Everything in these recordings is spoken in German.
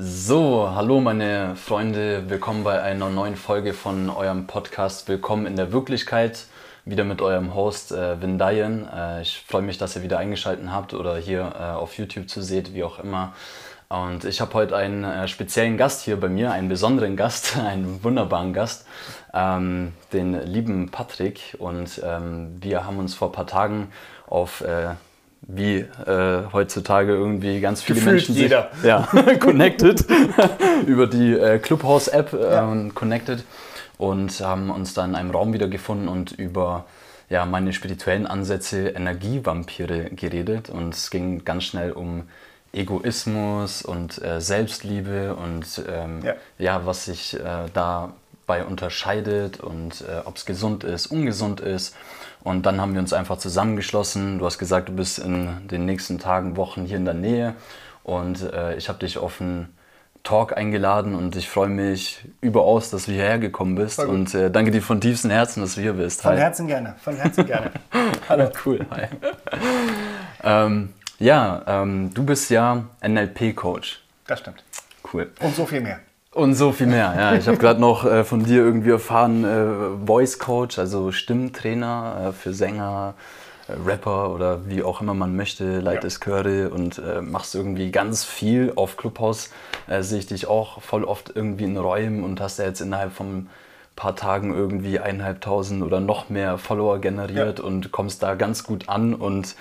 So, hallo meine Freunde, willkommen bei einer neuen Folge von eurem Podcast Willkommen in der Wirklichkeit. Wieder mit eurem Host äh, Vindayan. Äh, ich freue mich, dass ihr wieder eingeschaltet habt oder hier äh, auf YouTube zu seht, wie auch immer. Und ich habe heute einen äh, speziellen Gast hier bei mir, einen besonderen Gast, einen wunderbaren Gast, ähm, den lieben Patrick. Und ähm, wir haben uns vor ein paar Tagen auf äh, wie äh, heutzutage irgendwie ganz viele Gefühlt Menschen jeder. sich ja, connected über die äh, Clubhouse-App äh, Ja. connected und haben uns dann in einem Raum wiedergefunden und über ja, meine spirituellen Ansätze Energievampire geredet und es ging ganz schnell um Egoismus und äh, Selbstliebe und ähm, Ja. ja, was sich äh, dabei unterscheidet und äh, ob es gesund ist, ungesund ist. Und dann haben wir uns einfach zusammengeschlossen. Du hast gesagt, du bist in den nächsten Tagen, Wochen hier in der Nähe und äh, ich habe dich auf einen Talk eingeladen und ich freue mich überaus, dass du hierher gekommen bist und äh, danke dir von tiefstem Herzen, dass du hier bist. Von Hi. Herzen gerne, von Herzen gerne. Hallo. Cool, hi. ähm, ja, ähm, du bist ja NLP-Coach. Das stimmt. Cool. Und so viel mehr. Und so viel mehr. Ja, ich habe gerade noch äh, von dir irgendwie erfahren, äh, Voice Coach, also Stimmtrainer äh, für Sänger, äh, Rapper oder wie auch immer man möchte, leitest Chöre und äh, machst irgendwie ganz viel auf Clubhouse. Äh, sehe ich dich auch voll oft irgendwie in Räumen und hast ja jetzt innerhalb von paar Tagen irgendwie eineinhalbtausend oder noch mehr Follower generiert Ja. und kommst da ganz gut an und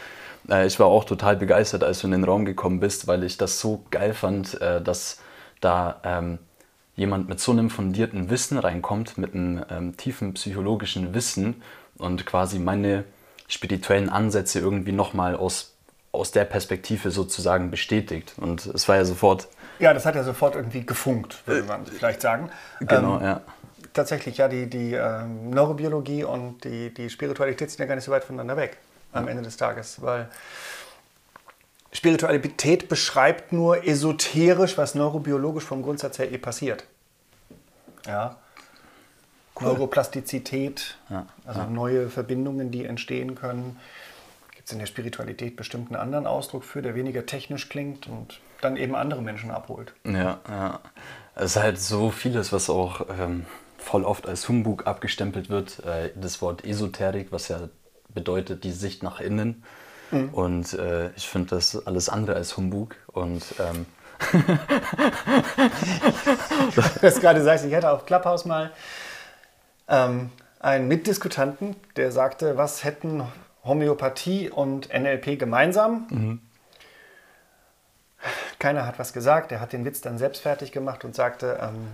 ich war auch total begeistert, als du in den Raum gekommen bist, weil ich das so geil fand, dass da ähm, jemand mit so einem fundierten Wissen reinkommt, mit einem ähm, tiefen psychologischen Wissen und quasi meine spirituellen Ansätze irgendwie nochmal aus, aus der Perspektive sozusagen bestätigt. Und es war ja sofort, Ja, das hat ja sofort irgendwie gefunkt, würde man vielleicht sagen. genau, Ähm, ja. Tatsächlich, ja, die, die ähm, Neurobiologie und die, die Spiritualität sind ja gar nicht so weit voneinander weg am Ende des Tages, weil Spiritualität beschreibt nur esoterisch, was neurobiologisch vom Grundsatz her eh passiert. Ja. Neuroplastizität, Ja, also neue Verbindungen, die entstehen können. Gibt es in der Spiritualität bestimmt einen anderen Ausdruck für, der weniger technisch klingt und dann eben andere Menschen abholt. Ja, ja. Es ist halt so vieles, was auch ähm, voll oft als Humbug abgestempelt wird. Äh, das Wort Esoterik, was ja bedeutet die Sicht nach innen. Und äh, ich finde das alles andere als Humbug. Und ähm, Du hast gerade gesagt, ich hatte auf Clubhouse mal ähm, einen Mitdiskutanten, der sagte, was hätten Homöopathie und NLP gemeinsam? Keiner hat was gesagt. Er hat den Witz dann selbst fertig gemacht und sagte, ähm,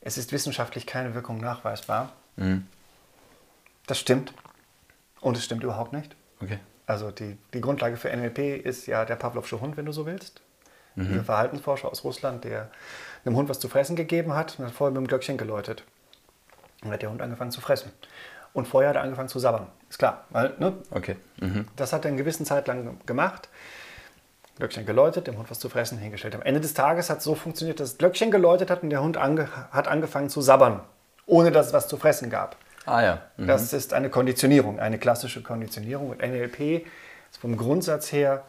es ist wissenschaftlich keine Wirkung nachweisbar. Das stimmt. Und es stimmt überhaupt nicht. okay. Also die, die Grundlage für NLP ist ja der Pavlovsche Hund, wenn du so willst. Dieser Verhaltensforscher aus Russland, der einem Hund was zu fressen gegeben hat und hat vorher mit dem Glöckchen geläutet. Und dann hat der Hund angefangen zu fressen. Und vorher hat er angefangen zu sabbern. Ist klar. Weil, ne, Okay. Mhm. das hat er eine gewisse Zeit lang gemacht. Glöckchen geläutet, dem Hund was zu fressen hingestellt. Am Ende des Tages hat es so funktioniert, dass das Glöckchen geläutet hat und der Hund ange hat angefangen zu sabbern, ohne dass es was zu fressen gab. Ah ja. Mhm. Das ist eine Konditionierung, eine klassische Konditionierung. Und NLP ist vom Grundsatz her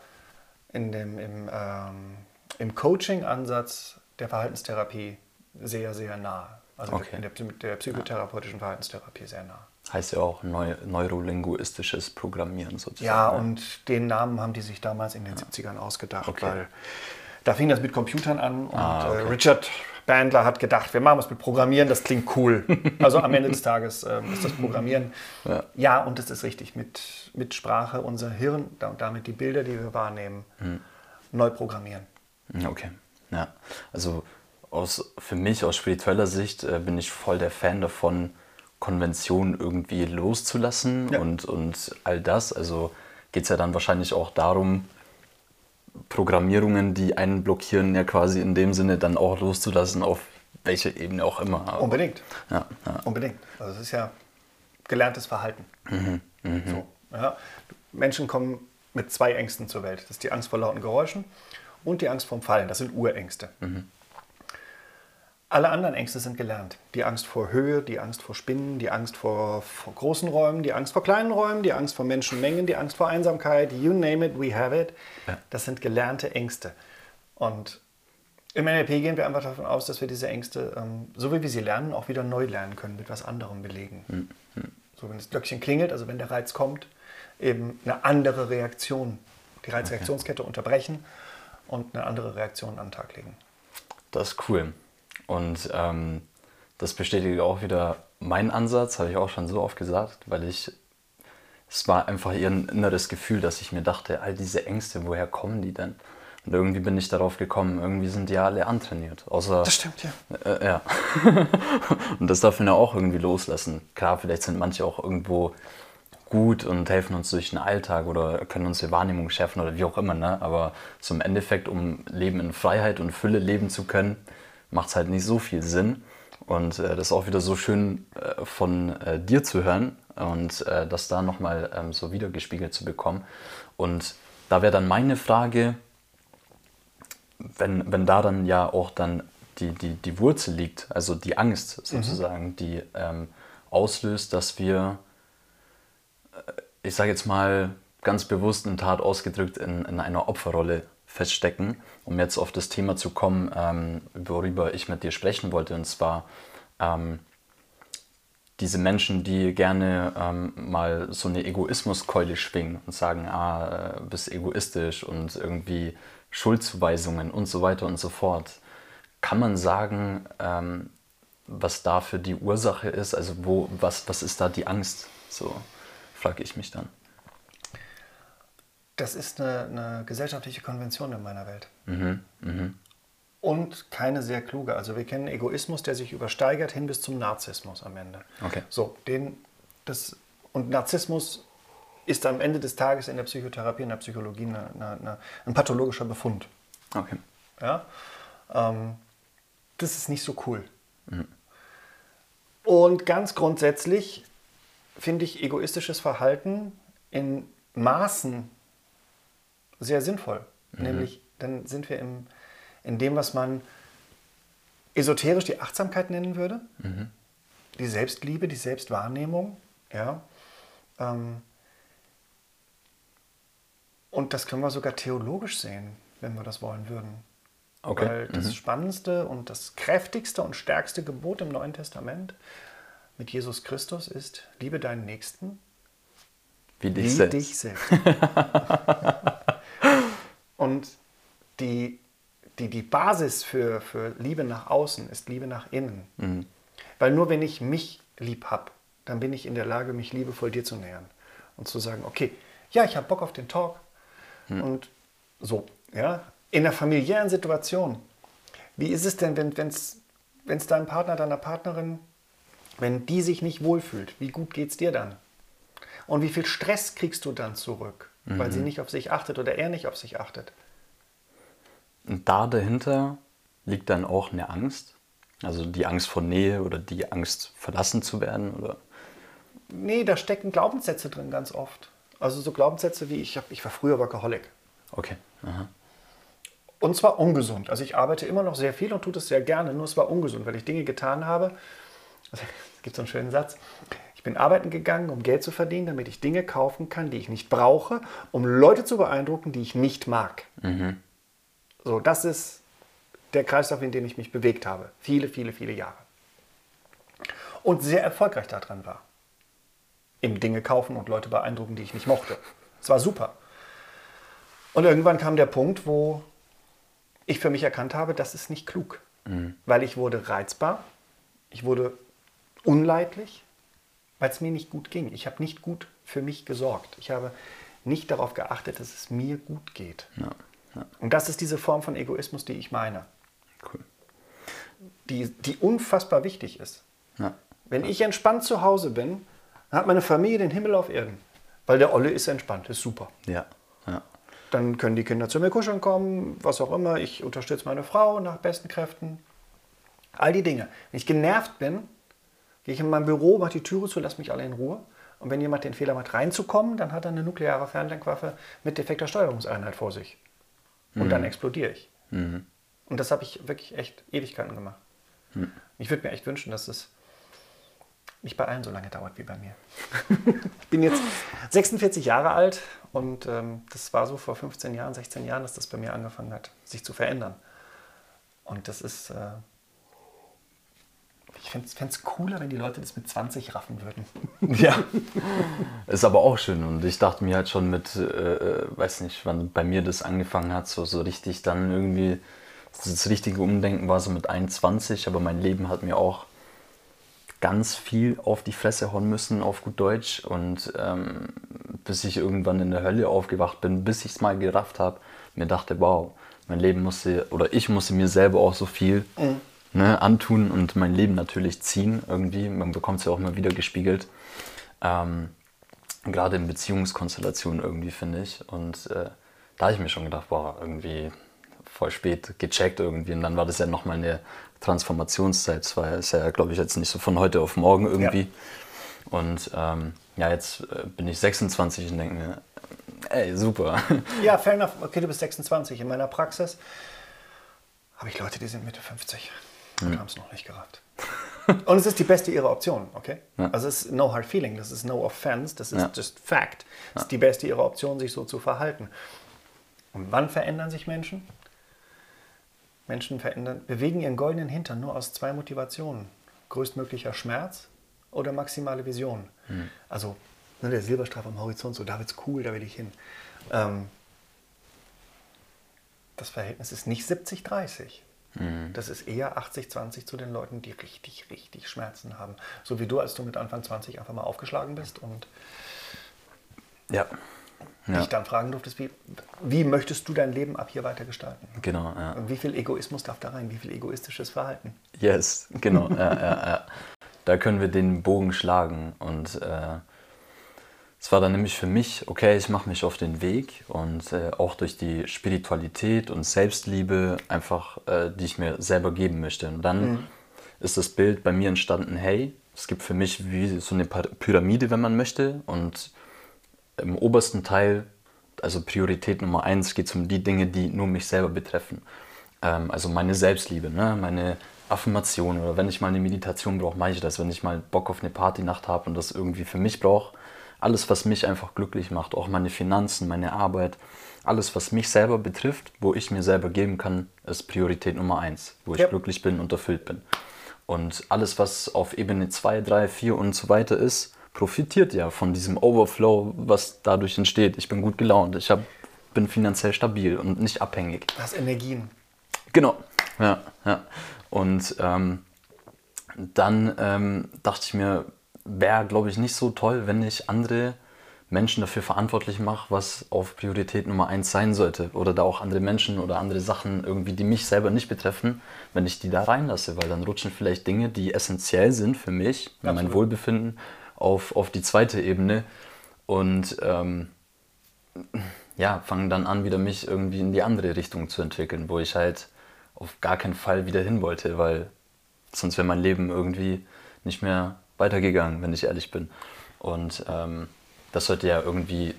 in dem, im, ähm, im Coaching-Ansatz der Verhaltenstherapie sehr, sehr nah. Also Okay. in der, der psychotherapeutischen Verhaltenstherapie sehr nah. Heißt ja auch neu, neurolinguistisches Programmieren sozusagen. Ja, ne? und den Namen haben die sich damals in den 70ern ausgedacht, Okay. weil da fing das mit Computern an und Ah, okay. äh, Richard Bandler hat gedacht, wir machen was mit Programmieren, das klingt cool. Also am Ende des Tages ähm, ist das Programmieren. Ja. Ja, und es ist richtig, mit, mit Sprache unser Hirn und damit die Bilder, die wir wahrnehmen, Hm. neu programmieren. Mhm, Okay, ja. Also aus, für mich aus spiritueller Sicht äh, bin ich voll der Fan davon, Konventionen irgendwie loszulassen Ja. und, und all das. Also geht es ja dann wahrscheinlich auch darum, Programmierungen, die einen blockieren, ja quasi in dem Sinne dann auch loszulassen, auf welche Ebene auch immer. Aber- Unbedingt. Ja, ja. Unbedingt. Also es ist ja gelerntes Verhalten. Mhm, So, ja. Menschen kommen mit zwei Ängsten zur Welt. Das ist die Angst vor lauten Geräuschen und die Angst vorm Fallen. Das sind Urängste. Mhm. Alle anderen Ängste sind gelernt. Die Angst vor Höhe, die Angst vor Spinnen, die Angst vor, vor großen Räumen, die Angst vor kleinen Räumen, die Angst vor Menschenmengen, die Angst vor Einsamkeit, you name it, we have it. Ja. Das sind gelernte Ängste. Und Im NLP gehen wir einfach davon aus, dass wir diese Ängste, ähm, so wie wir sie lernen, auch wieder neu lernen können, mit was anderem belegen. Mhm. So, wenn das Glöckchen klingelt, also wenn der Reiz kommt, eben eine andere Reaktion, die Reizreaktionskette okay. unterbrechen und eine andere Reaktion an den Tag legen. Das ist cool. Und ähm, das bestätigt auch wieder meinen Ansatz, habe ich auch schon so oft gesagt, weil ich, es war einfach ein inneres Gefühl, dass ich mir dachte, all diese Ängste, woher kommen die denn? Und irgendwie bin ich darauf gekommen, irgendwie sind die alle antrainiert. Außer, das stimmt, ja. Äh, ja. und das darf man ja auch irgendwie loslassen. Klar, vielleicht sind manche auch irgendwo gut und helfen uns durch den Alltag oder können uns die Wahrnehmung schärfen oder wie auch immer. Ne? Aber zum Endeffekt, um Leben in Freiheit und Fülle leben zu können, macht es halt nicht so viel Sinn. Und äh, das ist auch wieder so schön äh, von äh, dir zu hören und äh, das da nochmal ähm, so wiedergespiegelt zu bekommen. Und da wäre dann meine Frage, wenn, wenn da dann ja auch dann die, die, die Wurzel liegt, also die Angst mhm. sozusagen, mhm. die ähm, auslöst, dass wir, äh, ich sage jetzt mal ganz bewusst in Tat ausgedrückt, in, in einer Opferrolle feststecken, um jetzt auf das Thema zu kommen, ähm, worüber ich mit dir sprechen wollte, und zwar ähm, diese Menschen, die gerne ähm, mal so eine Egoismuskeule schwingen und sagen, ah, äh, bist egoistisch und irgendwie Schuldzuweisungen und so weiter und so fort. Kann man sagen, ähm, was da für die Ursache ist? Also wo, was, was ist da die Angst? So frage ich mich dann. Das ist eine, eine gesellschaftliche Konvention in meiner Welt. Mhm, mh. Und keine sehr kluge. Also wir kennen Egoismus, der sich übersteigert hin bis zum Narzissmus am Ende. Okay. So, den, das, und Narzissmus ist am Ende des Tages in der Psychotherapie, in der Psychologie eine, eine, eine, ein pathologischer Befund. Okay. Ja? Ähm, das ist nicht so cool. Mhm. Und ganz grundsätzlich finde ich egoistisches Verhalten in Maßen sehr sinnvoll. Mhm. Nämlich, dann sind wir im, in dem, was man esoterisch die Achtsamkeit nennen würde, mhm. die Selbstliebe, die Selbstwahrnehmung. Ja? Ähm, und das können wir sogar theologisch sehen, wenn wir das wollen würden. Okay. Weil das mhm. spannendste und das kräftigste und stärkste Gebot im Neuen Testament mit Jesus Christus ist, liebe deinen Nächsten wie dich wie selbst. Dich selbst. und die, die, die Basis für, für Liebe nach außen ist Liebe nach innen. Mhm. Weil nur wenn ich mich lieb habe, dann bin ich in der Lage, mich liebevoll dir zu nähern und zu sagen, okay, ja, ich habe Bock auf den Talk, hm. Und so, ja. In der familiären Situation, wie ist es denn, wenn es wenn's deinem Partner, deiner Partnerin, wenn die sich nicht wohlfühlt, wie gut geht es dir dann? Und wie viel Stress kriegst du dann zurück, mhm. weil sie mhm. nicht auf sich achtet oder er nicht auf sich achtet? Und da dahinter liegt dann auch eine Angst? Also die Angst vor Nähe oder die Angst verlassen zu werden? Oder? Nee, da stecken Glaubenssätze drin ganz oft. Also so Glaubenssätze wie ich, hab, ich war früher Workaholic. Okay. Aha. Und zwar ungesund. Also ich arbeite immer noch sehr viel und tue das sehr gerne, nur es war ungesund, weil ich Dinge getan habe. Also, es gibt so einen schönen Satz. Ich bin arbeiten gegangen, um Geld zu verdienen, damit ich Dinge kaufen kann, die ich nicht brauche, um Leute zu beeindrucken, die ich nicht mag. Mhm. So, das ist der Kreislauf, in dem ich mich bewegt habe. Viele, viele, viele Jahre. Und sehr erfolgreich daran war im Dinge kaufen und Leute beeindrucken, die ich nicht mochte. Es war super. Und irgendwann kam der Punkt, wo ich für mich erkannt habe, das ist nicht klug. Mhm. Weil ich wurde reizbar, ich wurde unleidlich, weil es mir nicht gut ging. Ich habe nicht gut für mich gesorgt. Ich habe nicht darauf geachtet, dass es mir gut geht. Ja, ja. Und das ist diese Form von Egoismus, die ich meine. Cool. Die, die unfassbar wichtig ist. Ja. Wenn ich entspannt zu Hause bin, dann hat meine Familie den Himmel auf Erden. Weil der Olle ist entspannt, ist super. Ja. ja. Dann können die Kinder zu mir kuscheln kommen, was auch immer. Ich unterstütze meine Frau nach besten Kräften. All die Dinge. Wenn ich genervt bin, gehe ich in mein Büro, mache die Türe zu, lasse mich alle in Ruhe. Und wenn jemand den Fehler macht, reinzukommen, dann hat er eine nukleare Fernlenkwaffe mit defekter Steuerungseinheit vor sich. Und mhm. dann explodiere ich. Mhm. Und das habe ich wirklich echt Ewigkeiten gemacht. Mhm. Ich würde mir echt wünschen, dass es nicht bei allen so lange dauert wie bei mir. ich bin jetzt 46 Jahre alt und ähm, das war so vor 15 Jahren, 16 Jahren, dass das bei mir angefangen hat, sich zu verändern. Und das ist, äh, fände es cooler, wenn die Leute das mit 20 raffen würden. Ja, ist aber auch schön. Und ich dachte mir halt schon mit, äh, äh, weiß nicht, wann bei mir das angefangen hat, so, so richtig dann irgendwie, das richtige Umdenken war so mit 21, aber mein Leben hat mir auch ganz viel auf die Fresse hauen müssen, auf gut Deutsch. Und ähm, bis ich irgendwann in der Hölle aufgewacht bin, bis ich es mal gerafft habe, mir dachte, wow, mein Leben musste, oder ich musste mir selber auch so viel mhm. Ne, antun und mein Leben natürlich ziehen irgendwie. Man bekommt es ja auch immer wieder gespiegelt. Ähm, Gerade in Beziehungskonstellationen irgendwie, finde ich. Und äh, da habe ich mir schon gedacht, boah, irgendwie voll spät gecheckt irgendwie. Und dann war das ja nochmal eine Transformationszeit. Das war ja, glaube ich, jetzt nicht so von heute auf morgen irgendwie. Ja. Und ähm, ja, jetzt äh, bin ich 26 und denke mir, ey, super. Ja, fair enough. Okay, du bist 26. In meiner Praxis habe ich Leute, die sind Mitte 50 und hm. haben es noch nicht gerafft. Und es ist die beste ihrer Optionen, okay? Ja. Also es ist no hard feeling, das ist no offense, das ist ja. just fact. Es ist die beste ihrer Optionen, sich so zu verhalten. Und wann verändern sich Menschen? Menschen verändern, bewegen ihren goldenen Hintern nur aus zwei Motivationen. Größtmöglicher Schmerz oder maximale Vision. Mhm. Also ne, der Silberstreif am Horizont, so da wird's cool, da will ich hin. Ähm, das Verhältnis ist nicht 70-30. Mhm. Das ist eher 80-20 zu den Leuten, die richtig, richtig Schmerzen haben. So wie du, als du mit Anfang 20 einfach mal aufgeschlagen bist und ja. ja. dich dann fragen durftest, wie, wie möchtest du dein Leben ab hier weiter gestalten? Genau, ja. Und wie viel Egoismus darf da rein? Wie viel egoistisches Verhalten? Yes, genau. ja, ja, ja. Da können wir den Bogen schlagen und äh, es war dann nämlich für mich, okay, ich mache mich auf den Weg und äh, auch durch die Spiritualität und Selbstliebe einfach, äh, die ich mir selber geben möchte. Und dann mhm. ist das Bild bei mir entstanden, hey, es gibt für mich wie so eine Pyramide, wenn man möchte. Und im obersten Teil, also Priorität Nummer eins, geht es um die Dinge, die nur mich selber betreffen. Ähm, also meine Selbstliebe, ne? meine Affirmation oder wenn ich mal eine Meditation brauche, mache ich das. Wenn ich mal Bock auf eine Partynacht habe und das irgendwie für mich brauche, alles, was mich einfach glücklich macht, auch meine Finanzen, meine Arbeit, alles, was mich selber betrifft, wo ich mir selber geben kann, ist Priorität Nummer eins, wo ich glücklich bin und erfüllt bin. Und alles, was auf Ebene 2, 3, 4 und so weiter ist, profitiert ja von diesem Overflow, was dadurch entsteht. Ich bin gut gelaunt, ich hab, bin finanziell stabil und nicht abhängig. Du hast Energien. Genau, ja, ja. Und ähm, dann ähm, dachte ich mir, wäre, glaube ich, nicht so toll, wenn ich andere Menschen dafür verantwortlich mache, was auf Priorität Nummer eins sein sollte. Oder da auch andere Menschen oder andere Sachen irgendwie, die mich selber nicht betreffen, wenn ich die da reinlasse. Weil dann rutschen vielleicht Dinge, die essentiell sind für mich, für mein Wohlbefinden, auf, auf die zweite Ebene. Und ähm, ja, fangen dann an, wieder mich irgendwie in die andere Richtung zu entwickeln, wo ich halt auf gar keinen Fall wieder hin wollte, weil sonst wäre mein Leben irgendwie nicht mehr weitergegangen, wenn ich ehrlich bin. Und ähm, das sollte ja irgendwie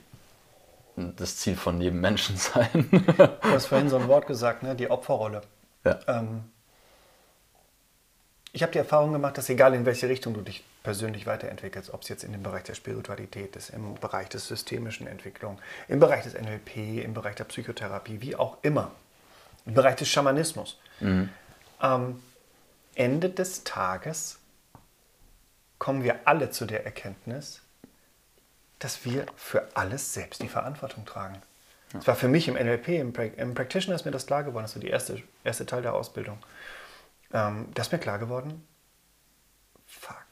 das Ziel von jedem Menschen sein. du hast vorhin so ein Wort gesagt, ne? die Opferrolle. Ja. Ähm, ich habe die Erfahrung gemacht, dass egal in welche Richtung du dich persönlich weiterentwickelst, ob es jetzt in dem Bereich der Spiritualität ist, im Bereich der systemischen Entwicklung, im Bereich des NLP, im Bereich der Psychotherapie, wie auch immer, im Bereich des Schamanismus, mhm. ähm, Ende des Tages kommen wir alle zu der Erkenntnis, dass wir für alles selbst die Verantwortung tragen. Das war für mich im NLP, im, pra im Practitioner ist mir das klar geworden, das war der erste, erste Teil der Ausbildung. Ähm, das ist mir klar geworden, fuck,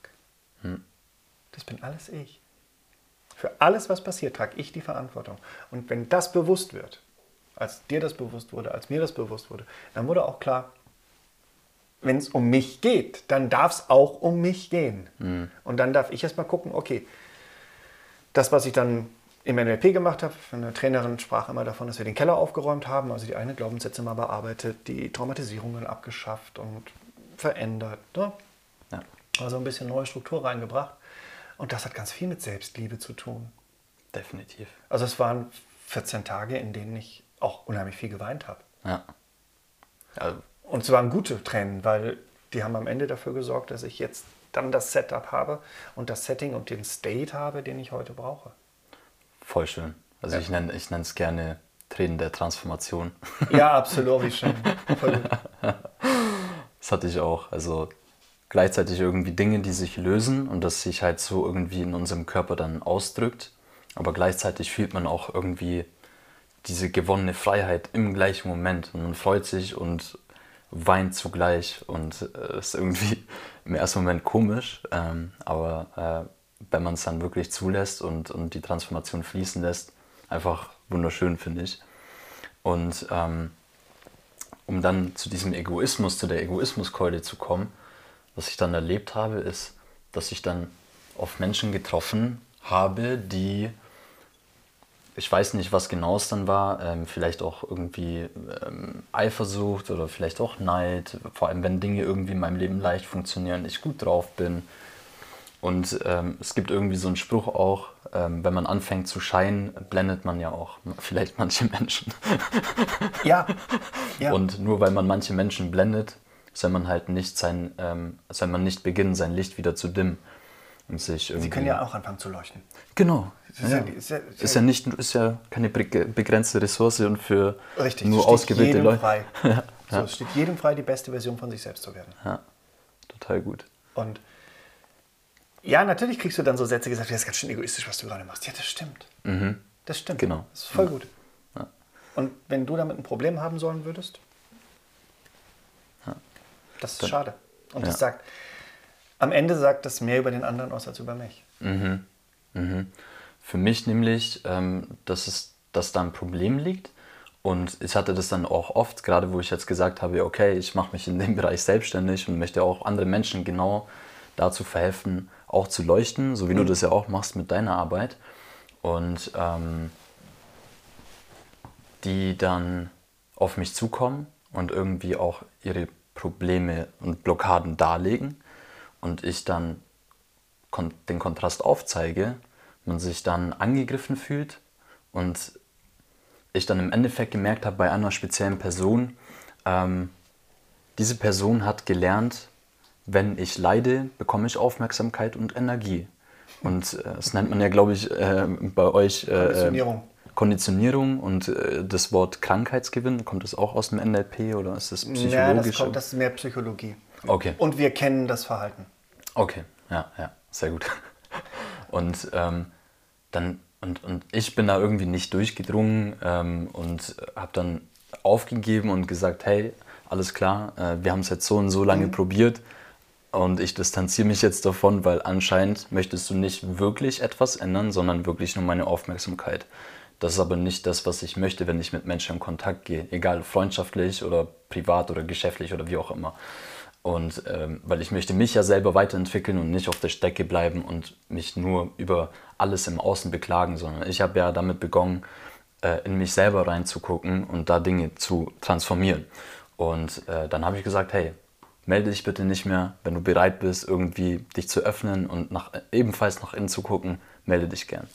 hm. das bin alles ich. Für alles, was passiert, trage ich die Verantwortung. Und wenn das bewusst wird, als dir das bewusst wurde, als mir das bewusst wurde, dann wurde auch klar, wenn es um mich geht, dann darf es auch um mich gehen. Mhm. Und dann darf ich erstmal gucken, okay, das, was ich dann im NLP gemacht habe, eine Trainerin sprach immer davon, dass wir den Keller aufgeräumt haben, also die eigenen Glaubenssätze mal bearbeitet, die Traumatisierungen abgeschafft und verändert. Ne? Ja. Also ein bisschen neue Struktur reingebracht. Und das hat ganz viel mit Selbstliebe zu tun. Definitiv. Also es waren 14 Tage, in denen ich auch unheimlich viel geweint habe. Ja. Also und es waren gute Tränen, weil die haben am Ende dafür gesorgt, dass ich jetzt dann das Setup habe und das Setting und den State habe, den ich heute brauche. Voll schön. Also ja. ich nenne es gerne Tränen der Transformation. Ja, absolut, wie schön. Voll. Das hatte ich auch. Also gleichzeitig irgendwie Dinge, die sich lösen und das sich halt so irgendwie in unserem Körper dann ausdrückt. Aber gleichzeitig fühlt man auch irgendwie diese gewonnene Freiheit im gleichen Moment. Und man freut sich und weint zugleich. Und äh, ist irgendwie im ersten Moment komisch. Ähm, aber äh, wenn man es dann wirklich zulässt und, und die Transformation fließen lässt, einfach wunderschön, finde ich. Und ähm, um dann zu diesem Egoismus, zu der Egoismuskeule zu kommen, was ich dann erlebt habe, ist, dass ich dann auf Menschen getroffen habe, die, ich weiß nicht, was genau es dann war, ähm, vielleicht auch irgendwie ähm, Eifersucht oder vielleicht auch Neid, vor allem wenn Dinge irgendwie in meinem Leben leicht funktionieren, ich gut drauf bin. Und ähm, es gibt irgendwie so einen Spruch auch, ähm, wenn man anfängt zu scheinen, blendet man ja auch vielleicht manche Menschen. Ja. ja. Und nur weil man manche Menschen blendet, soll man halt nicht sein, ähm, soll man nicht beginnen, sein Licht wieder zu dimmen. Und sich Sie können ja auch anfangen zu leuchten. Genau. Ist ja. ja- ist ja- ist ja- nicht, ist ja keine be- begrenzte Ressource und für Richtig. nur ausgewählte jedem Leute. Frei. Ja. So, es steht jedem frei, die beste Version von sich selbst zu werden. ja, total gut. Und ja, natürlich kriegst du dann so Sätze gesagt, das ist ganz schön egoistisch, was du gerade machst. Ja, das stimmt. Das stimmt. Genau. Das ist voll gut. Und wenn du damit ein Problem haben sollen würdest, das ist Dann- schade. Und das sagt, am Ende sagt das mehr über den anderen aus als über mich. Für mich nämlich, ähm, dass, es, dass da ein Problem liegt. Und ich hatte das dann auch oft, gerade wo ich jetzt gesagt habe, okay, ich mache mich in dem Bereich selbstständig und möchte auch andere Menschen genau dazu verhelfen, auch zu leuchten, so wie du das ja auch machst mit deiner Arbeit. Und ähm, die dann auf mich zukommen und irgendwie auch ihre Probleme und Blockaden darlegen und ich dann kon den Kontrast aufzeige, man sich dann angegriffen fühlt und ich dann im Endeffekt gemerkt habe bei einer speziellen Person, ähm, diese Person hat gelernt, wenn ich leide, bekomme ich Aufmerksamkeit und Energie. Und äh, das nennt man ja, glaube ich, äh, bei euch äh, Konditionierung. Konditionierung und äh, das Wort Krankheitsgewinn, kommt das auch aus dem NLP oder ist das psychologisch? Ja, das, kommt, das ist mehr Psychologie. Okay. Und wir kennen das Verhalten. Okay, ja, ja, sehr gut. Und ähm, dann und, und ich bin da irgendwie nicht durchgedrungen ähm, und habe dann aufgegeben und gesagt, hey, alles klar, äh, wir haben es jetzt so und so lange probiert und ich distanziere mich jetzt davon, weil anscheinend möchtest du nicht wirklich etwas ändern, sondern wirklich nur meine Aufmerksamkeit. Das ist aber nicht das, was ich möchte, wenn ich mit Menschen in Kontakt gehe, egal freundschaftlich oder privat oder geschäftlich oder wie auch immer. Und ähm, weil ich möchte mich ja selber weiterentwickeln und nicht auf der Strecke bleiben und mich nur über alles im Außen beklagen, sondern ich habe ja damit begonnen, äh, in mich selber reinzugucken und da Dinge zu transformieren. Und äh, dann habe ich gesagt, hey, melde dich bitte nicht mehr, wenn du bereit bist, irgendwie dich zu öffnen und nach, ebenfalls nach innen zu gucken, melde dich gern.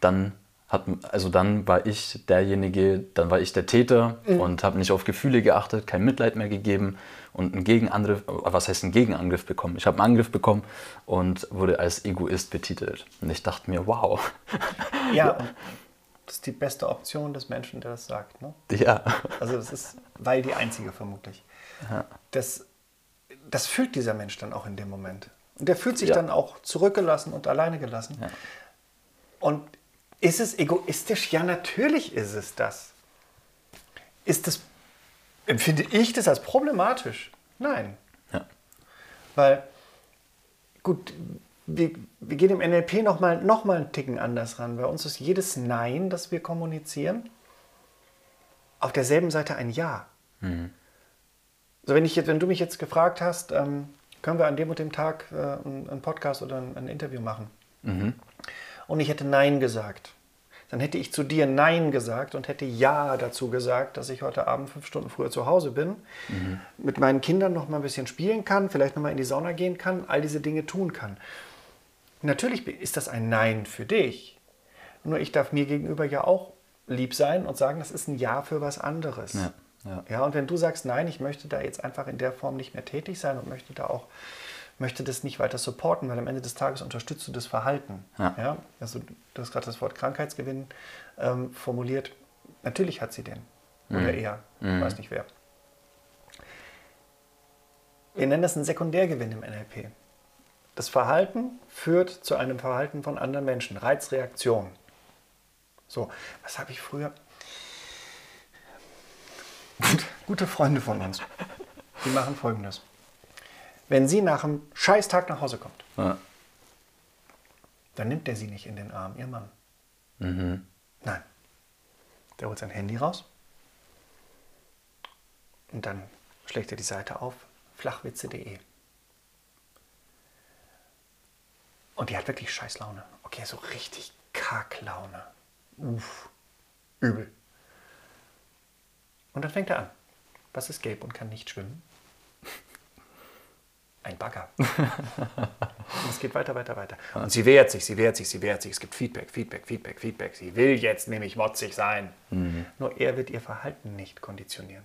Dann hat, also dann war ich derjenige, dann war ich der Täter und habe nicht auf Gefühle geachtet, kein Mitleid mehr gegeben und einen Gegenangriff, was heißt einen Gegenangriff bekommen? Ich habe einen Angriff bekommen und wurde als Egoist betitelt. Und ich dachte mir, wow, Ja, das ist die beste Option des Menschen, der das sagt. Ne? ja, Also das ist, weil die einzige vermutlich. Das, das fühlt dieser Mensch dann auch in dem Moment. Und der fühlt sich Ja. dann auch zurückgelassen und alleine gelassen. Ja. Und ist es egoistisch? Ja, natürlich ist es das. Ist das, empfinde ich das als problematisch? Nein. ja, Weil, gut, wir, wir gehen im NLP nochmal noch mal einen Ticken anders ran. Bei uns ist jedes Nein, das wir kommunizieren, auf derselben Seite ein Ja. Also wenn, ich jetzt, wenn du mich jetzt gefragt hast, ähm, können wir an dem und dem Tag äh, einen, Podcast oder ein, ein Interview machen? Und ich hätte Nein gesagt. Dann hätte ich zu dir Nein gesagt und hätte Ja dazu gesagt, dass ich heute Abend fünf Stunden früher zu Hause bin, mit meinen Kindern noch mal ein bisschen spielen kann, vielleicht noch mal in die Sauna gehen kann, all diese Dinge tun kann. Natürlich ist das ein Nein für dich. Nur ich darf mir gegenüber ja auch lieb sein und sagen, das ist ein Ja für was anderes. Ja, ja. ja, und wenn du sagst, nein, ich möchte da jetzt einfach in der Form nicht mehr tätig sein und möchte da auch möchte das nicht weiter supporten, weil am Ende des Tages unterstützt du das Verhalten. Ja. Also du hast gerade das Wort Krankheitsgewinn ähm, formuliert. Natürlich hat sie den. Oder er. Weiß nicht wer. Wir nennen das einen Sekundärgewinn im NLP. Das Verhalten führt zu einem Verhalten von anderen Menschen. Reizreaktion. So, was habe ich früher? Gute Freunde von uns, die machen folgendes. Wenn sie nach einem Scheißtag nach Hause kommt, Ja. dann nimmt er sie nicht in den Arm, ihr Mann. Mhm. Nein. Der holt sein Handy raus und dann schlägt er die Seite auf, flachwitze.de. Und die hat wirklich Scheißlaune. Okay, so richtig Kacklaune. Uff, übel. Und dann fängt er an. Was ist gelb und kann nicht schwimmen? Ein Bagger. und es geht weiter, weiter, weiter. Und sie wehrt sich, sie wehrt sich, sie wehrt sich. Es gibt Feedback, Feedback, Feedback, Feedback. Sie will jetzt nämlich motzig sein. Nur er wird ihr Verhalten nicht konditionieren.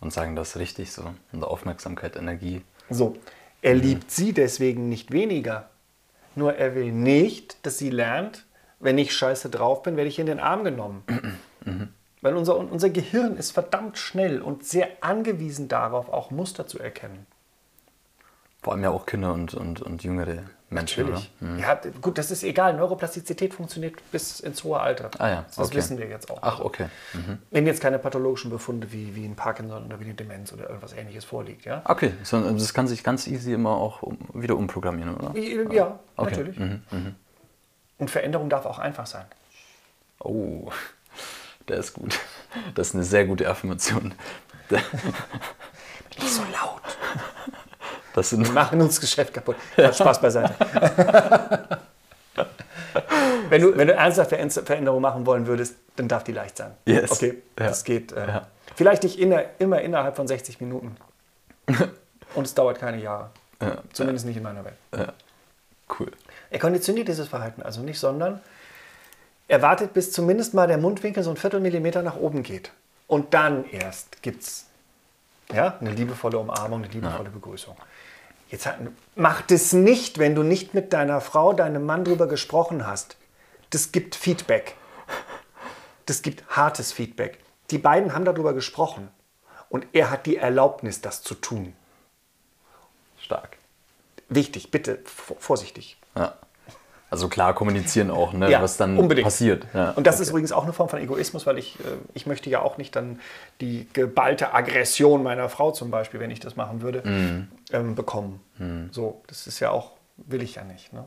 Und sagen das richtig so. Und Aufmerksamkeit, Energie. So, er liebt sie deswegen nicht weniger. Nur er will nicht, dass sie lernt, wenn ich scheiße drauf bin, werde ich in den Arm genommen. Weil unser, unser Gehirn ist verdammt schnell und sehr angewiesen darauf, auch Muster zu erkennen. Vor allem ja auch Kinder und, und, und jüngere Menschen. Natürlich. Oder? Ja, gut, das ist egal. Neuroplastizität funktioniert bis ins hohe Alter. Ah ja, Das okay. wissen wir jetzt auch. Ach, okay. Mhm. Wenn jetzt keine pathologischen Befunde wie, wie ein Parkinson oder wie eine Demenz oder irgendwas ähnliches vorliegt, ja? Okay, so, das kann sich ganz easy immer auch um, wieder umprogrammieren, oder? Ja, Okay. natürlich. Mhm. Und Veränderung darf auch einfach sein. Oh, der ist gut. Das ist eine sehr gute Affirmation. Nicht so laut. Das sind Wir machen uns das Geschäft kaputt. Ja, Spaß beiseite. wenn, du, wenn du ernsthaft Ver- Veränderung machen wollen würdest, dann darf die leicht sein. Yes. Okay, Ja. das geht. Äh, Ja. Vielleicht nicht inner, immer innerhalb von 60 Minuten. Und es dauert keine Jahre. Ja. Zumindest nicht in meiner Welt. Cool. Er konditioniert dieses Verhalten also nicht, sondern er wartet, bis zumindest mal der Mundwinkel so ein Viertelmillimeter nach oben geht. Und dann erst gibt es ja, eine liebevolle Umarmung, eine liebevolle Begrüßung. Jetzt hat, macht es nicht, wenn du nicht mit deiner Frau, deinem Mann drüber gesprochen hast. Das gibt Feedback. Das gibt hartes Feedback. Die beiden haben darüber gesprochen. Und er hat die Erlaubnis, das zu tun. Stark. Wichtig, bitte vorsichtig. Ja. Also klar kommunizieren auch, ne, Ja, was dann unbedingt. passiert. Ja. Und das ist übrigens auch eine Form von Egoismus, weil ich, äh, ich möchte ja auch nicht dann die geballte Aggression meiner Frau zum Beispiel, wenn ich das machen würde, Mhm. ähm, bekommen. So, das ist ja auch, will ich ja nicht. Ne?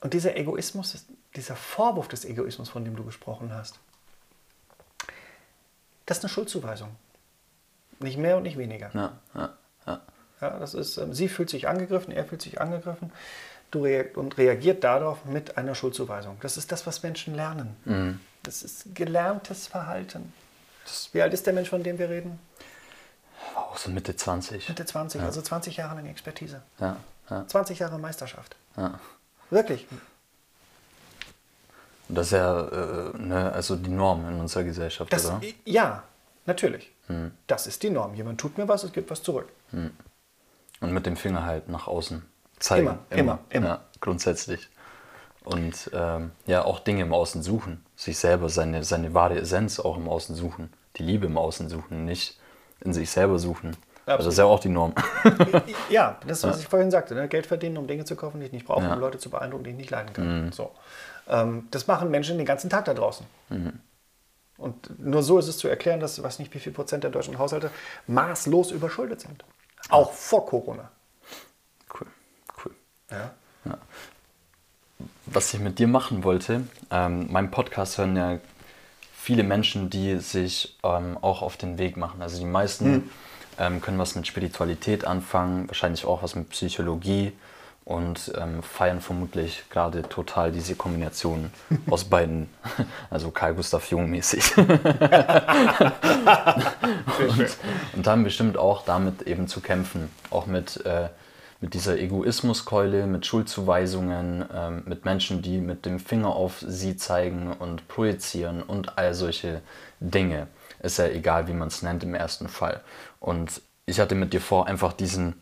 Und dieser Egoismus, dieser Vorwurf des Egoismus, von dem du gesprochen hast, das ist eine Schuldzuweisung. Nicht mehr und nicht weniger. ja, ja, ja. Ja, das ist, ähm, sie fühlt sich angegriffen, er fühlt sich angegriffen du rea und reagiert darauf mit einer Schuldzuweisung. Das ist das, was Menschen lernen. Mhm. Das ist gelerntes Verhalten. Wie alt ist der Mensch, von dem wir reden? Auch so Mitte 20. Mitte 20, also 20 Jahre lang Expertise. Ja, ja, 20 Jahre Meisterschaft. ja. Wirklich. Und das ist ja äh, ne, also die Norm in unserer Gesellschaft, Das, oder? ja, natürlich. Hm. Das ist die Norm. Jemand tut mir was, es gibt was zurück. Und mit dem Finger halt nach außen zeigen. Immer, immer, immer. Ja, grundsätzlich. Und ähm, ja, auch Dinge im Außen suchen. Sich selber, seine, seine wahre Essenz auch im Außen suchen. Die Liebe im Außen suchen, nicht in sich selber suchen. Also das ist ja auch die Norm. Ja, das ist, was ich vorhin sagte. Ne? Geld verdienen, um Dinge zu kaufen, die ich nicht brauche, Ja. um Leute zu beeindrucken, die ich nicht leiden kann. So. Ähm, das machen Menschen den ganzen Tag da draußen. Und nur so ist es zu erklären, dass, weiß nicht, wie viel Prozent der deutschen Haushalte maßlos überschuldet sind. Auch vor Corona. cool, cool. Ja. was ich mit dir machen wollte, ähm, mein Podcast hören ja viele Menschen, die sich ähm, auch auf den Weg machen. Also die meisten ähm, können was mit Spiritualität anfangen, wahrscheinlich auch was mit Psychologie und ähm, feiern vermutlich gerade total diese Kombination aus beiden, also Carl Gustav Jung mäßig. Und haben bestimmt auch damit eben zu kämpfen. Auch mit, äh, mit dieser Egoismuskeule, mit Schuldzuweisungen, ähm, mit Menschen, die mit dem Finger auf sie zeigen und projizieren und all solche Dinge. Ist ja egal, wie man es nennt im ersten Fall. Und ich hatte mit dir vor, einfach diesen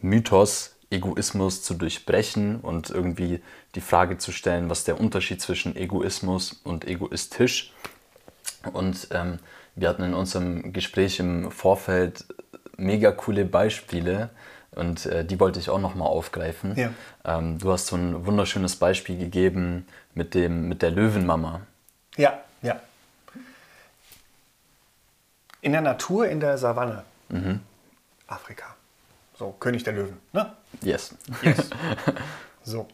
Mythos Egoismus zu durchbrechen und irgendwie die Frage zu stellen, was der Unterschied zwischen Egoismus und egoistisch Und ähm, wir hatten in unserem Gespräch im Vorfeld mega coole Beispiele und äh, die wollte ich auch nochmal aufgreifen. Ja. Ähm, du hast so ein wunderschönes Beispiel gegeben mit, dem, mit der Löwenmama. Ja, ja. In der Natur, in der Savanne, Afrika. So, König der Löwen. Ne? Yes. Yes. so.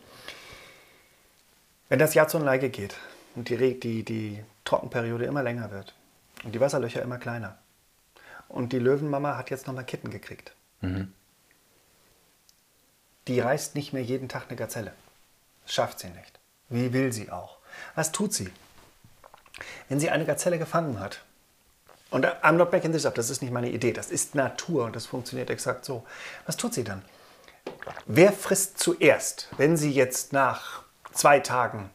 Wenn das Jahr zur Neige geht und die, die, die Trockenperiode immer länger wird und die Wasserlöcher immer kleiner und die Löwenmama hat jetzt nochmal Kitten gekriegt. Die reißt nicht mehr jeden Tag eine Gazelle. Das schafft sie nicht. Wie will sie auch? Was tut sie? Wenn sie eine Gazelle gefangen hat, und I'm not making this up, das ist nicht meine Idee, das ist Natur und das funktioniert exakt so. Was tut sie dann? Wer frisst zuerst, wenn sie jetzt nach zwei Tagen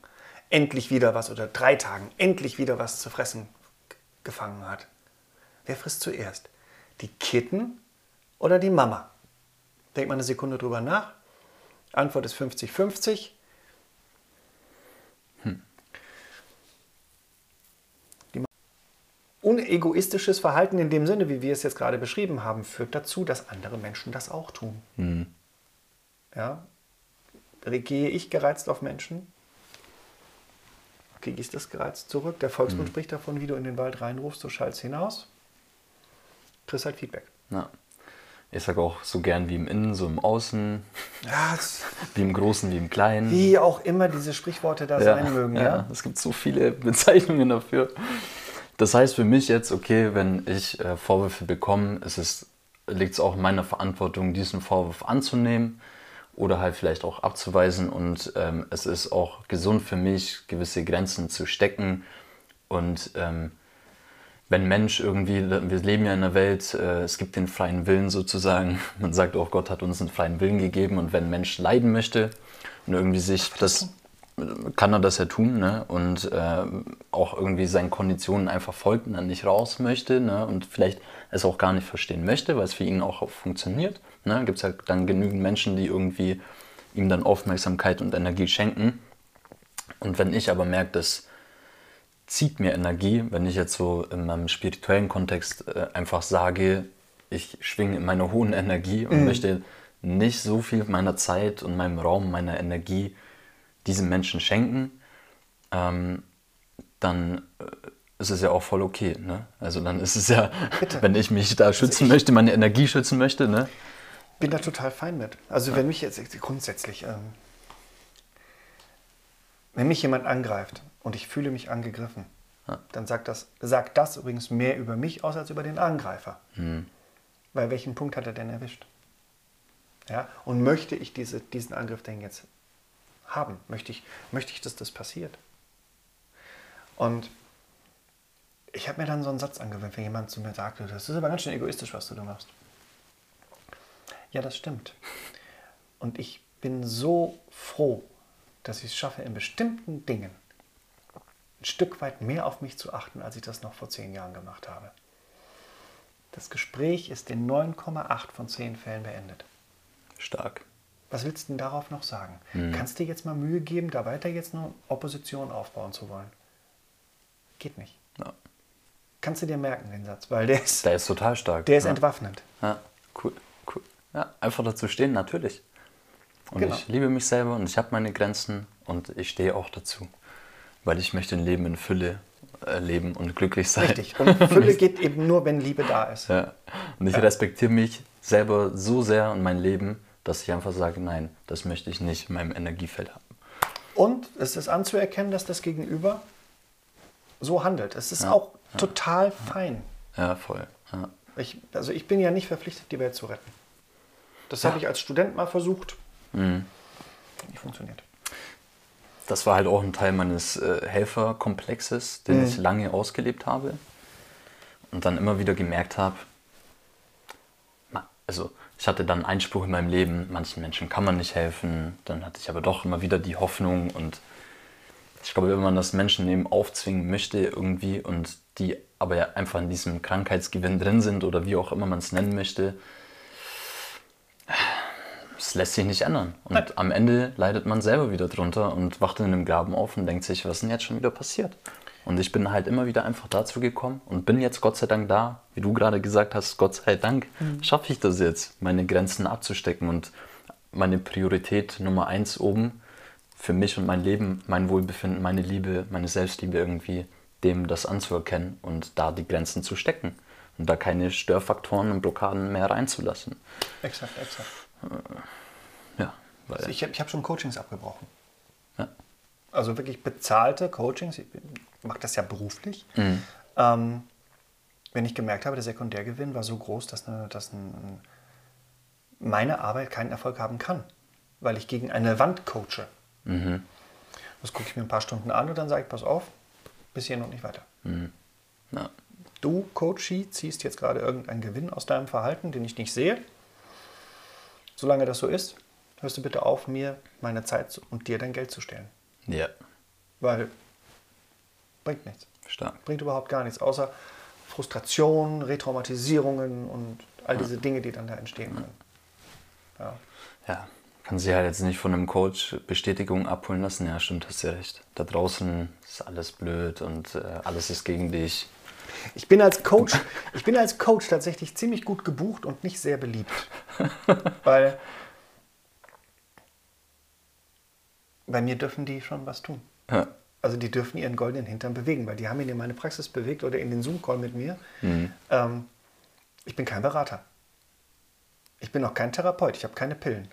endlich wieder was oder drei Tagen endlich wieder was zu fressen gefangen hat? Wer frisst zuerst? Die Kitten oder die Mama? Denkt mal eine Sekunde drüber nach. Antwort ist 50-50. Die Ma- Unegoistisches Verhalten in dem Sinne, wie wir es jetzt gerade beschrieben haben, führt dazu, dass andere Menschen das auch tun. Ja? Gehe ich gereizt auf Menschen? Kriege ich das gereizt zurück? Der Volksmund spricht davon, wie du in den Wald reinrufst, so schallst hinaus. Kriegst halt Feedback. Ja. Ich sage auch so gern wie im Innen, so im Außen, Ja, wie im Großen, wie im Kleinen. wie auch immer diese Sprichworte da sein mögen. Ja? Es gibt so viele Bezeichnungen dafür. Das heißt für mich jetzt, okay, wenn ich äh, Vorwürfe bekomme, es, liegt es auch in meiner Verantwortung, diesen Vorwurf anzunehmen oder halt vielleicht auch abzuweisen. Und ähm, es ist auch gesund für mich, gewisse Grenzen zu stecken. Und ähm, wenn Mensch irgendwie, wir leben ja in einer Welt, äh, es gibt den freien Willen sozusagen. Man sagt auch, Gott hat uns einen freien Willen gegeben und wenn Mensch leiden möchte und irgendwie sich das, kann er das ja tun, ne? Und äh, auch irgendwie seinen Konditionen einfach folgt und dann nicht raus möchte, ne? Und vielleicht es auch gar nicht verstehen möchte, weil es für ihn auch funktioniert. Ne? Gibt es halt dann genügend Menschen, die irgendwie ihm dann Aufmerksamkeit und Energie schenken. Und wenn ich aber merke, dass zieht mir Energie, wenn ich jetzt so in meinem spirituellen Kontext äh, einfach sage, ich schwinge in meiner hohen Energie und möchte nicht so viel meiner Zeit und meinem Raum, meiner Energie diesem Menschen schenken, ähm, dann äh, ist es ja auch voll okay. Ne? Also dann ist es ja, wenn ich mich da schützen möchte, meine Energie schützen möchte, ne? bin da total fein mit. Also wenn mich jetzt grundsätzlich, ähm, wenn mich jemand angreift und ich fühle mich angegriffen, dann sagt das, sagt das übrigens mehr über mich aus als über den Angreifer. Weil welchen Punkt hat er denn erwischt? Ja? Und möchte ich diese, diesen Angriff denn jetzt haben? Möchte ich, möchte ich, dass das passiert? Und ich habe mir dann so einen Satz angewöhnt, wenn jemand zu mir sagte, das ist aber ganz schön egoistisch, was du da machst. Ja, das stimmt. Und ich bin so froh, dass ich es schaffe, in bestimmten Dingen ein Stück weit mehr auf mich zu achten, als ich das noch vor zehn Jahren gemacht habe. Das Gespräch ist in 9,8 von 10 Fällen beendet. Stark. Was willst du denn darauf noch sagen? Kannst du dir jetzt mal Mühe geben, da weiter jetzt nur Opposition aufbauen zu wollen? Geht nicht. Ja. Kannst du dir merken, den Satz, weil der ist, Der ist total stark. der ist ja. entwaffnend. Ja, cool, cool. Ja, einfach dazu stehen, natürlich. Und Genau. ich liebe mich selber und ich habe meine Grenzen und ich stehe auch dazu. Weil ich möchte ein Leben in Fülle äh, leben und glücklich sein. Richtig. Und Fülle geht eben nur, wenn Liebe da ist. Ja. Und ich respektiere mich selber so sehr und mein Leben, dass ich einfach sage, nein, das möchte ich nicht in meinem Energiefeld haben. Und es ist anzuerkennen, dass das Gegenüber so handelt. Es ist auch total fein. Ja, voll. Ja. Ich, also ich bin ja nicht verpflichtet, die Welt zu retten. Das habe ich als Student mal versucht. Mhm. Nicht funktioniert. Das war halt auch ein Teil meines äh, Helferkomplexes, den Mhm. ich lange ausgelebt habe. Und dann immer wieder gemerkt habe, also ich hatte dann Einspruch in meinem Leben, manchen Menschen kann man nicht helfen. Dann hatte ich aber doch immer wieder die Hoffnung und ich glaube, wenn man das Menschen eben aufzwingen möchte irgendwie und die aber ja einfach in diesem Krankheitsgewinn drin sind oder wie auch immer man es nennen möchte, es lässt sich nicht ändern. Und Nein. am Ende leidet man selber wieder drunter und wacht in einem Graben auf und denkt sich, was ist denn jetzt schon wieder passiert? Und ich bin halt immer wieder einfach dazu gekommen und bin jetzt Gott sei Dank da, wie du gerade gesagt hast, Gott sei Dank mhm. schaffe ich das jetzt, meine Grenzen abzustecken und meine Priorität Nummer eins oben für mich und mein Leben, mein Wohlbefinden, meine Liebe, meine Selbstliebe irgendwie dem das anzuerkennen und da die Grenzen zu stecken und da keine Störfaktoren und Blockaden mehr reinzulassen. Exakt, exakt. Äh, ja. Weil also ich habe ich hab schon Coachings abgebrochen. Also wirklich bezahlte Coachings. Ich mache das ja beruflich. Mhm. Ähm, wenn ich gemerkt habe, der Sekundärgewinn war so groß, dass, eine, dass ein, meine Arbeit keinen Erfolg haben kann, weil ich gegen eine Wand coache. Mhm. Das gucke ich mir ein paar Stunden an und dann sage ich, pass auf, bis hier noch nicht weiter. Mhm. Ja. Du, Coachie, ziehst jetzt gerade irgendeinen Gewinn aus deinem Verhalten, den ich nicht sehe. Solange das so ist, hörst du bitte auf, mir meine Zeit und dir dein Geld zu stellen. Ja. Weil bringt nichts. Stark. Bringt überhaupt gar nichts, außer Frustration, Retraumatisierungen und all diese Dinge, die dann da entstehen können. Ja. ja, kann sich halt jetzt nicht von einem Coach Bestätigung abholen lassen. Ja, stimmt, hast du ja recht. Da draußen ist alles blöd und äh, alles ist gegen dich. Ich bin als Coach, ich bin als Coach tatsächlich ziemlich gut gebucht und nicht sehr beliebt. Weil bei mir dürfen die schon was tun. Ja. Also die dürfen ihren goldenen Hintern bewegen, weil die haben ihn in meine Praxis bewegt oder in den Zoom-Call mit mir. Mhm. Ähm, ich bin kein Berater. Ich bin auch kein Therapeut. Ich habe keine Pillen.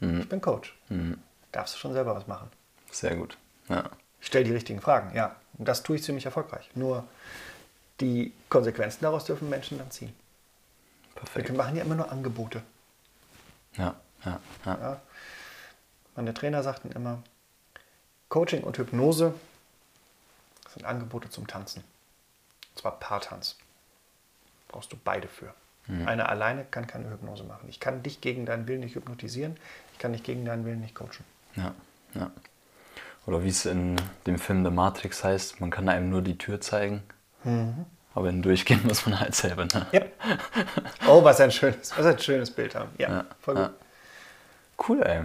Mhm. Ich bin Coach. Mhm. Darfst du schon selber was machen. Sehr gut. Ja. Ich stelle die richtigen Fragen, ja. Und das tue ich ziemlich erfolgreich. Nur die Konsequenzen daraus dürfen Menschen dann ziehen. Perfekt. Wir machen ja immer nur Angebote. Ja, ja, ja. ja. Meine Trainer sagten immer, Coaching und Hypnose sind Angebote zum Tanzen. Und zwar Paartanz. Brauchst du beide für. Mhm. Einer alleine kann keine Hypnose machen. Ich kann dich gegen deinen Willen nicht hypnotisieren, ich kann dich gegen deinen Willen nicht coachen. Ja, ja. Oder wie es in dem Film The Matrix heißt, man kann einem nur die Tür zeigen, mhm. aber in Durchgehen muss man halt selber. Ne? Ja. Oh, was ein schönes, was ein schönes Bild haben. Ja, ja voll gut. Ja. Cool, ey.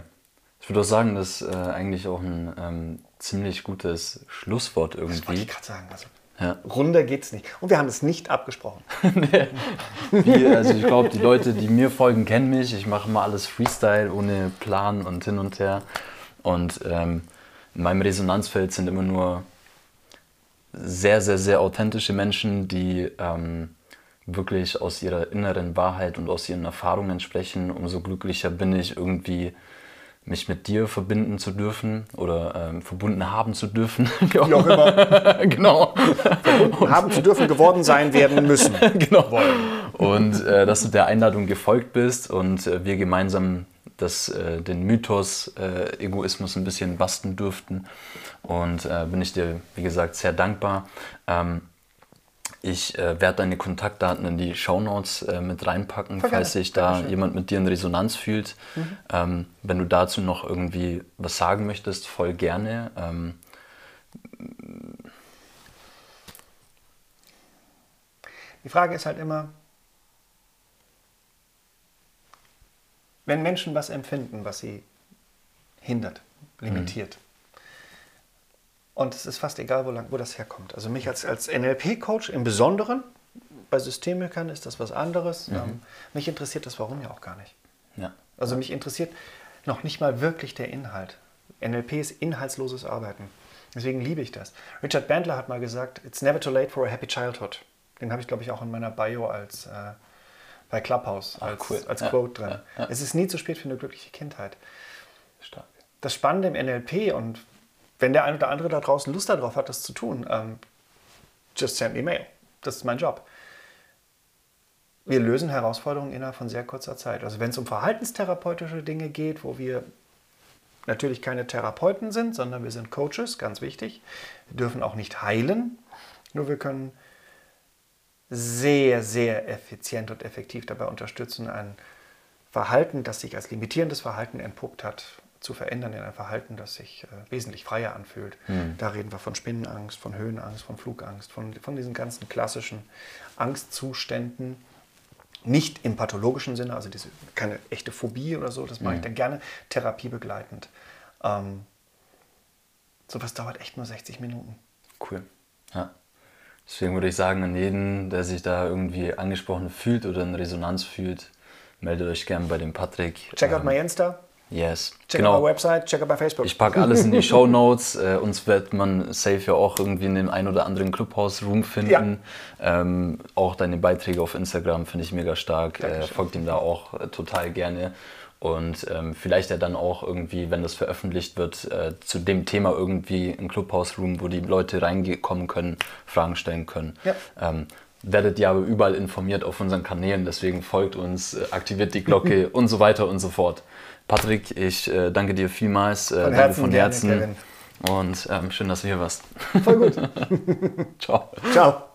Ich würde auch sagen, das ist äh, eigentlich auch ein ähm, ziemlich gutes Schlusswort irgendwie. Das wollte ich gerade sagen. Also ja. Runder geht's nicht. Und wir haben es nicht abgesprochen. Wie, also ich glaube, die Leute, die mir folgen, kennen mich. Ich mache immer alles Freestyle, ohne Plan und hin und her. Und ähm, in meinem Resonanzfeld sind immer nur sehr, sehr, sehr authentische Menschen, die ähm, wirklich aus ihrer inneren Wahrheit und aus ihren Erfahrungen sprechen. Umso glücklicher bin ich irgendwie mich mit dir verbinden zu dürfen oder ähm, verbunden haben zu dürfen. Wie auch immer. genau. Verbunden haben zu dürfen, geworden sein werden müssen. genau. Und äh, dass du der Einladung gefolgt bist und äh, wir gemeinsam das, äh, den Mythos äh, Egoismus ein bisschen basteln dürften. Und äh, bin ich dir, wie gesagt, sehr dankbar. Ähm, ich äh, werde deine Kontaktdaten in die Shownotes äh, mit reinpacken, Voll falls sich da Dankeschön. jemand mit dir in Resonanz fühlt. Mhm. Ähm, wenn du dazu noch irgendwie was sagen möchtest, voll gerne. Ähm, die Frage ist halt immer, wenn Menschen was empfinden, was sie hindert, limitiert, mhm und es ist fast egal, wo, lang, wo das herkommt. Also mich als, als NLP-Coach im Besonderen, bei Systemikern ist das was anderes. Mhm. Ähm, mich interessiert das Warum ja auch gar nicht. Ja. Also mich interessiert noch nicht mal wirklich der Inhalt. NLP ist inhaltsloses Arbeiten. Deswegen liebe ich das. Richard Bandler hat mal gesagt, it's never too late for a happy childhood. Den habe ich, glaube ich, auch in meiner Bio als äh, bei Clubhouse Ach, als, cool. als ja, Quote drin. Ja, ja. Es ist nie zu spät für eine glückliche Kindheit. Stark. Das Spannende im NLP und wenn der eine oder andere da draußen Lust darauf hat, das zu tun, ähm, just send me mail. Das ist mein Job. Wir lösen Herausforderungen innerhalb von sehr kurzer Zeit. Also wenn es um verhaltenstherapeutische Dinge geht, wo wir natürlich keine Therapeuten sind, sondern wir sind Coaches, ganz wichtig. Wir dürfen auch nicht heilen, nur wir können sehr, sehr effizient und effektiv dabei unterstützen, ein Verhalten, das sich als limitierendes Verhalten entpuppt hat, zu verändern in ein Verhalten, das sich äh, wesentlich freier anfühlt. Mhm. Da reden wir von Spinnenangst, von Höhenangst, von Flugangst, von, von diesen ganzen klassischen Angstzuständen. Nicht im pathologischen Sinne, also diese, keine echte Phobie oder so, das mache ich mhm. dann gerne therapiebegleitend. Ähm, sowas dauert echt nur 60 Minuten. Cool. Ja. Deswegen würde ich sagen, an jeden, der sich da irgendwie angesprochen fühlt oder in Resonanz fühlt, meldet euch gerne bei dem Patrick. Check out ähm, my Insta. Yes. Check genau. out my website, check out my Facebook. Ich packe alles in die Show Notes. Äh, uns wird man safe ja auch irgendwie in dem ein oder anderen Clubhouse-Room finden. Ja. Ähm, auch deine Beiträge auf Instagram finde ich mega stark. Äh, folgt ihm da auch äh, total gerne. Und ähm, vielleicht ja dann auch irgendwie, wenn das veröffentlicht wird, äh, zu dem Thema irgendwie ein Clubhouse-Room, wo die Leute reinkommen können, Fragen stellen können. Ja. Ähm, werdet ihr aber überall informiert auf unseren Kanälen, deswegen folgt uns, äh, aktiviert die Glocke und so weiter und so fort. Patrick, ich äh, danke dir vielmals. Äh, von Herzen, von Herzen. Gerne, und ähm, schön, dass du hier warst. Voll gut. Ciao. Ciao.